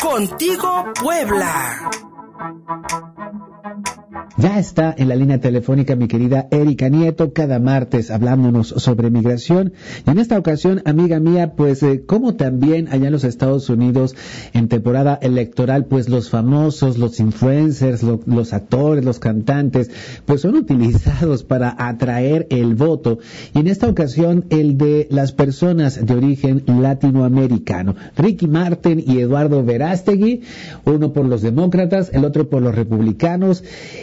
Contigo Puebla. Ya está en la línea telefónica mi querida Erika Nieto, cada martes hablándonos sobre migración. Y en esta ocasión, amiga mía, pues eh, como también allá en los Estados Unidos, en temporada electoral, pues los famosos, los influencers, los actores, los cantantes, pues son utilizados para atraer el voto. Y en esta ocasión, el de las personas de origen latinoamericano. Ricky Martin y Eduardo Verástegui, uno por los demócratas, el otro por los republicanos.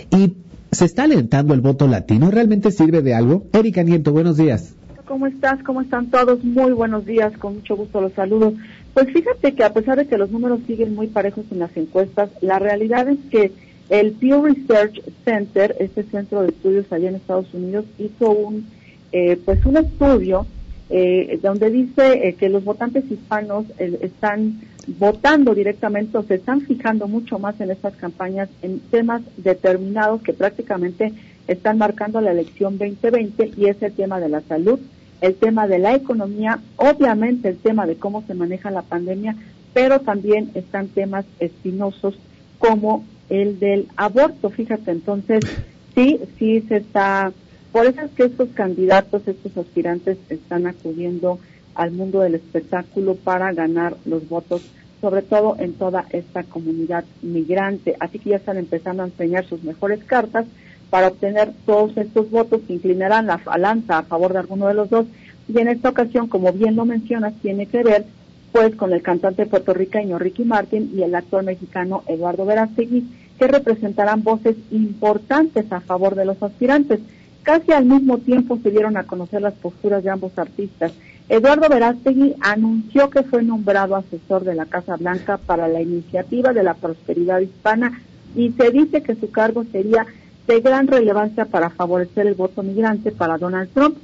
Y ¿Se está alentando el voto latino? ¿Realmente sirve de algo? Erika Nieto, buenos días. ¿Cómo estás? ¿Cómo están todos? Muy buenos días, con mucho gusto los saludo. Pues fíjate que a pesar de que los números siguen muy parejos en las encuestas, la realidad es que el Pew Research Center, este centro de estudios allá en Estados Unidos, hizo un, eh, pues un estudio eh, donde dice eh, que los votantes hispanos están votando directamente o se están fijando mucho más en estas campañas en temas determinados que prácticamente están marcando la elección 2020 y es el tema de la salud, el tema de la economía, obviamente el tema de cómo se maneja la pandemia, pero también están temas espinosos como el del aborto. Fíjate, entonces sí, sí se está, por eso es que estos candidatos, estos aspirantes están acudiendo al mundo del espectáculo para ganar los votos, sobre todo en toda esta comunidad migrante. Así que ya están empezando a enseñar sus mejores cartas para obtener todos estos votos que inclinarán la balanza a favor de alguno de los dos. Y en esta ocasión, como bien lo mencionas, tiene que ver pues con el cantante puertorriqueño Ricky Martin y el actor mexicano Eduardo Verástegui, que representarán voces importantes a favor de los aspirantes. Casi al mismo tiempo se dieron a conocer las posturas de ambos artistas Eduardo Verástegui anunció que fue nombrado asesor de la Casa Blanca para la iniciativa de la prosperidad hispana y se dice que su cargo sería de gran relevancia para favorecer el voto migrante para Donald Trump.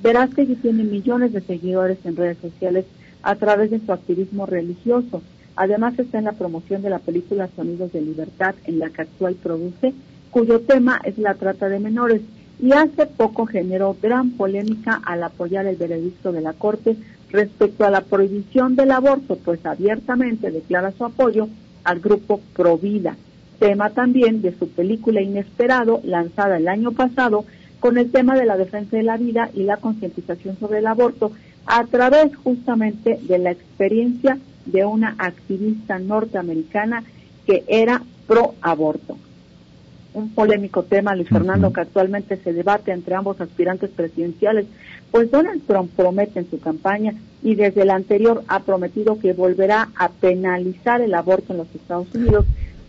Verástegui tiene millones de seguidores en redes sociales a través de su activismo religioso. Además está en la promoción de la película Sonidos de Libertad, en la que actual produce, cuyo tema es la trata de menores y hace poco generó gran polémica al apoyar el veredicto de la Corte respecto a la prohibición del aborto, pues abiertamente declara su apoyo al grupo Provida, tema también de su película Inesperado, lanzada el año pasado, con el tema de la defensa de la vida y la concientización sobre el aborto, a través justamente de la experiencia de una activista norteamericana que era pro aborto un polémico tema, Luis Fernando, que actualmente se debate entre ambos aspirantes presidenciales, pues Donald Trump promete en su campaña y desde el anterior ha prometido que volverá a penalizar el aborto en los Estados Unidos,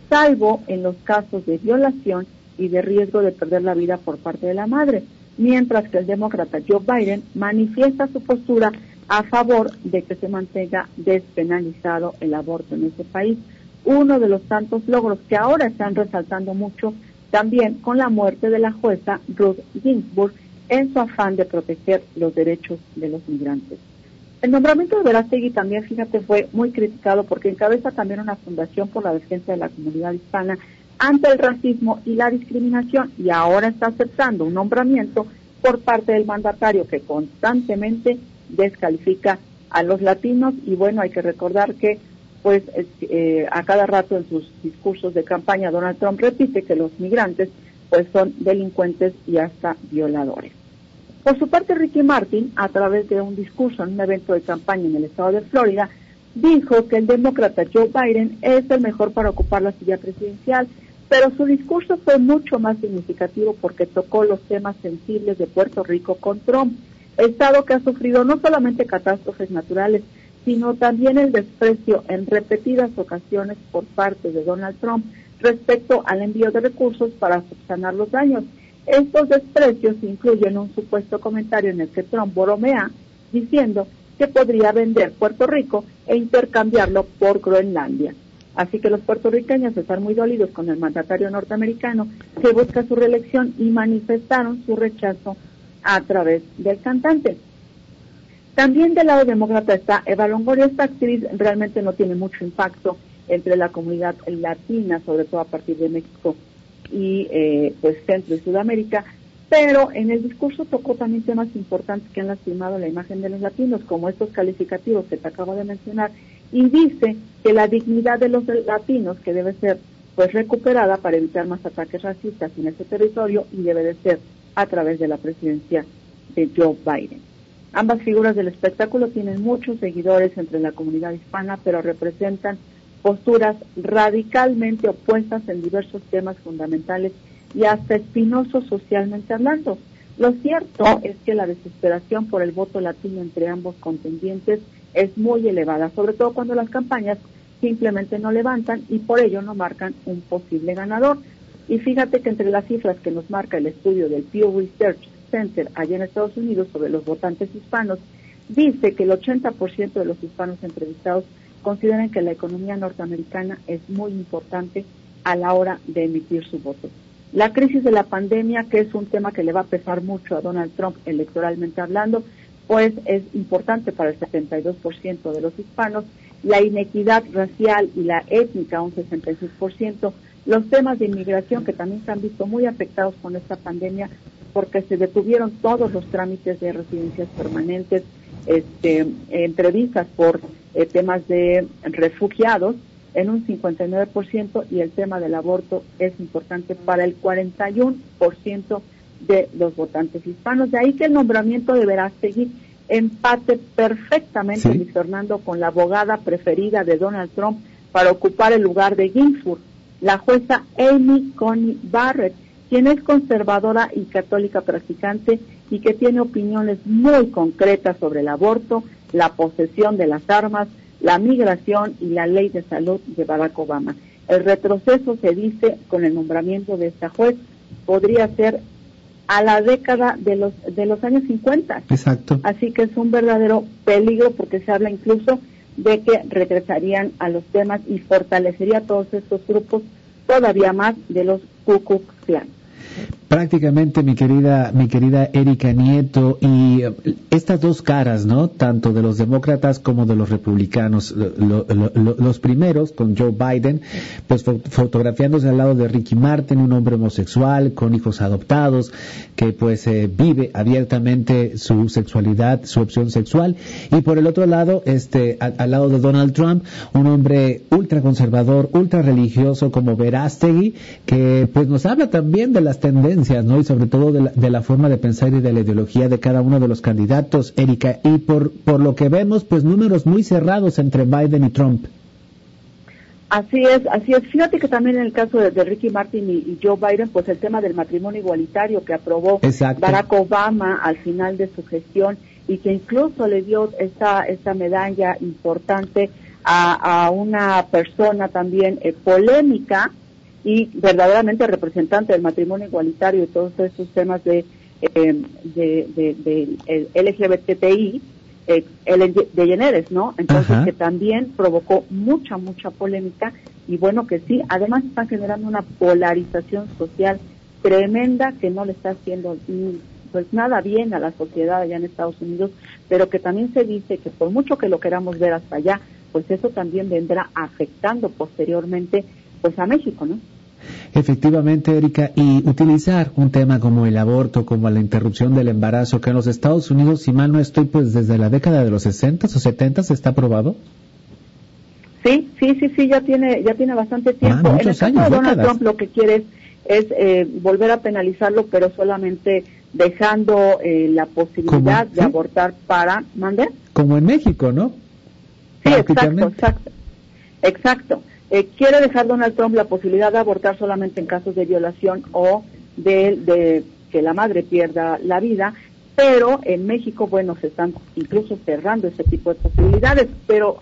salvo en los casos de violación y de riesgo de perder la vida por parte de la madre, mientras que el demócrata Joe Biden manifiesta su postura a favor de que se mantenga despenalizado el aborto en ese país. Uno de los tantos logros que ahora están resaltando mucho también con la muerte de la jueza Ruth Ginsburg en su afán de proteger los derechos de los migrantes. El nombramiento de Verástegui también, fíjate, fue muy criticado porque encabeza también una fundación por la defensa de la comunidad hispana ante el racismo y la discriminación y ahora está aceptando un nombramiento por parte del mandatario que constantemente descalifica a los latinos y bueno, hay que recordar que pues eh, a cada rato en sus discursos de campaña Donald Trump repite que los migrantes pues son delincuentes y hasta violadores. Por su parte, Ricky Martin, a través de un discurso en un evento de campaña en el estado de Florida, dijo que el demócrata Joe Biden es el mejor para ocupar la silla presidencial, pero su discurso fue mucho más significativo porque tocó los temas sensibles de Puerto Rico con Trump, estado que ha sufrido no solamente catástrofes naturales, sino también el desprecio en repetidas ocasiones por parte de Donald Trump respecto al envío de recursos para subsanar los daños. Estos desprecios incluyen un supuesto comentario en el que Trump bromea diciendo que podría vender Puerto Rico e intercambiarlo por Groenlandia. Así que los puertorriqueños están muy dolidos con el mandatario norteamericano que busca su reelección y manifestaron su rechazo a través del cantante. También del lado demócrata está Eva Longoria. Esta actriz realmente no tiene mucho impacto entre la comunidad latina, sobre todo a partir de México y eh, pues Centro y Sudamérica, pero en el discurso tocó también temas importantes que han lastimado la imagen de los latinos, como estos calificativos que te acabo de mencionar, y dice que la dignidad de los latinos que debe ser pues recuperada para evitar más ataques racistas en ese territorio y debe de ser a través de la presidencia de Joe Biden. Ambas figuras del espectáculo tienen muchos seguidores entre la comunidad hispana, pero representan posturas radicalmente opuestas en diversos temas fundamentales y hasta espinosos socialmente hablando. Lo cierto es que la desesperación por el voto latino entre ambos contendientes es muy elevada, sobre todo cuando las campañas simplemente no levantan y por ello no marcan un posible ganador. Y fíjate que entre las cifras que nos marca el estudio del Pew Research Center allá en Estados Unidos sobre los votantes hispanos, dice que el 80% de los hispanos entrevistados consideran que la economía norteamericana es muy importante a la hora de emitir su voto. La crisis de la pandemia, que es un tema que le va a pesar mucho a Donald Trump electoralmente hablando, pues es importante para el 72% de los hispanos, la inequidad racial y la étnica, un 66%, los temas de inmigración que también se han visto muy afectados con esta pandemia porque se detuvieron todos los trámites de residencias permanentes, este, entrevistas por eh, temas de refugiados en un 59% y el tema del aborto es importante para el 41% de los votantes hispanos. De ahí que el nombramiento deberá seguir empate perfectamente, Luis Fernando, con la abogada preferida de Donald Trump para ocupar el lugar de Ginsburg, la jueza Amy Coney Barrett, quien es conservadora y católica practicante y que tiene opiniones muy concretas sobre el aborto, la posesión de las armas, la migración y la ley de salud de Barack Obama. El retroceso, se dice, con el nombramiento de esta juez, podría ser a la década de los, de los años 50. Exacto. Así que es un verdadero peligro porque se habla incluso de que regresarían a los temas y fortalecería todos estos grupos todavía más de los Ku Klux Klan Okay. Prácticamente mi querida mi querida Erika Nieto y eh, estas dos caras no tanto de los demócratas como de los republicanos. Los primeros con Joe Biden pues fotografiándose al lado de Ricky Martin un hombre homosexual con hijos adoptados que pues eh, vive abiertamente su sexualidad su opción sexual. Y por el otro lado este al, lado de Donald Trump un hombre ultra conservador ultra religioso como Verástegui que pues nos habla también de las tendencias, ¿no? Y sobre todo de la, forma de pensar y de la ideología de cada uno de los candidatos, Erika. Y por, por lo que vemos, pues números muy cerrados entre Biden y Trump. Así es, así es. Fíjate que también en el caso de, Ricky Martin y, Joe Biden, pues el tema del matrimonio igualitario que aprobó Barack Obama al final de su gestión y que incluso le dio esta, esta medalla importante a, una persona también eh, polémica, y verdaderamente representante del matrimonio igualitario y todos estos temas de, eh, de, LGBTI, eh, de Generes, ¿no? Entonces que también provocó mucha, mucha polémica y bueno que sí, además están generando una polarización social tremenda que no le está haciendo pues nada bien a la sociedad allá en Estados Unidos, pero que también se dice que por mucho que lo queramos ver hasta allá, pues eso también vendrá afectando posteriormente pues a México, ¿no? Efectivamente, Erika, y utilizar un tema como el aborto, como la interrupción del embarazo, que en los Estados Unidos, si mal no estoy, pues desde la década de los 60 o 70 está aprobado. Sí, sí, sí, sí, ya tiene, ya tiene bastante ah, tiempo. en el caso de Donald Trump lo que quiere es, eh, volver a penalizarlo, pero solamente dejando eh, la posibilidad de abortar para mandar. Como en México, ¿no? Sí, exacto, exacto. Exacto. Eh, quiere dejar Donald Trump la posibilidad de abortar solamente en casos de violación o de, que la madre pierda la vida, pero en México, bueno, se están incluso cerrando ese tipo de posibilidades, pero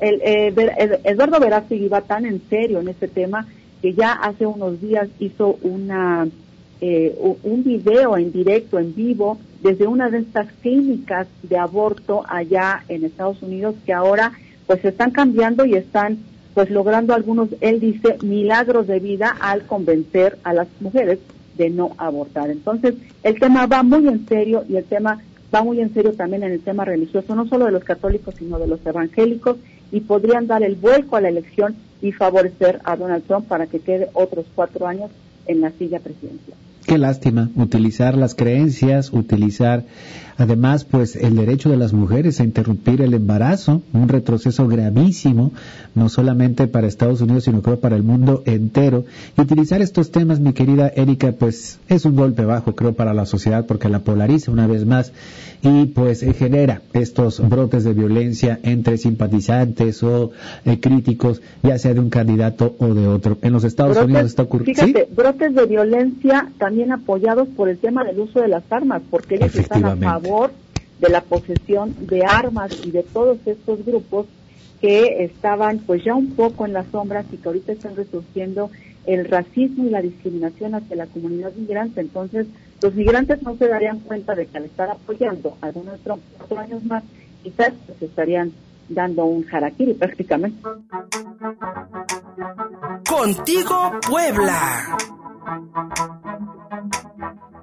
el, eh, Eduardo Verástegui va tan en serio en este tema que ya hace unos días hizo una eh, un video en directo, en vivo, desde una de estas clínicas de aborto allá en Estados Unidos que ahora pues están cambiando y están pues logrando algunos, él dice, milagros de vida al convencer a las mujeres de no abortar. Entonces, el tema va muy en serio y el tema va muy en serio también en el tema religioso, no solo de los católicos, sino de los evangélicos, y podrían dar el vuelco a la elección y favorecer a Donald Trump para que quede otros cuatro años en la silla presidencial. Qué lástima utilizar las creencias, utilizar además pues el derecho de las mujeres a interrumpir el embarazo, un retroceso gravísimo, no solamente para Estados Unidos, sino creo para el mundo entero. Y utilizar estos temas, mi querida Erika, pues es un golpe bajo, creo, para la sociedad porque la polariza una vez más y pues genera estos brotes de violencia entre simpatizantes o eh, críticos, ya sea de un candidato o de otro. En los Estados Unidos está ocurriendo. Fíjate, brotes de violencia también apoyados por el tema del uso de las armas, porque ellos están a favor de la posesión de armas y de todos estos grupos que estaban pues ya un poco en las sombras y que ahorita están resurgiendo el racismo y la discriminación hacia la comunidad migrante. Entonces, los migrantes no se darían cuenta de que al estar apoyando a algunos cuatro años más, quizás se estarían dando un harakiri prácticamente. Contigo, Puebla. Thank you.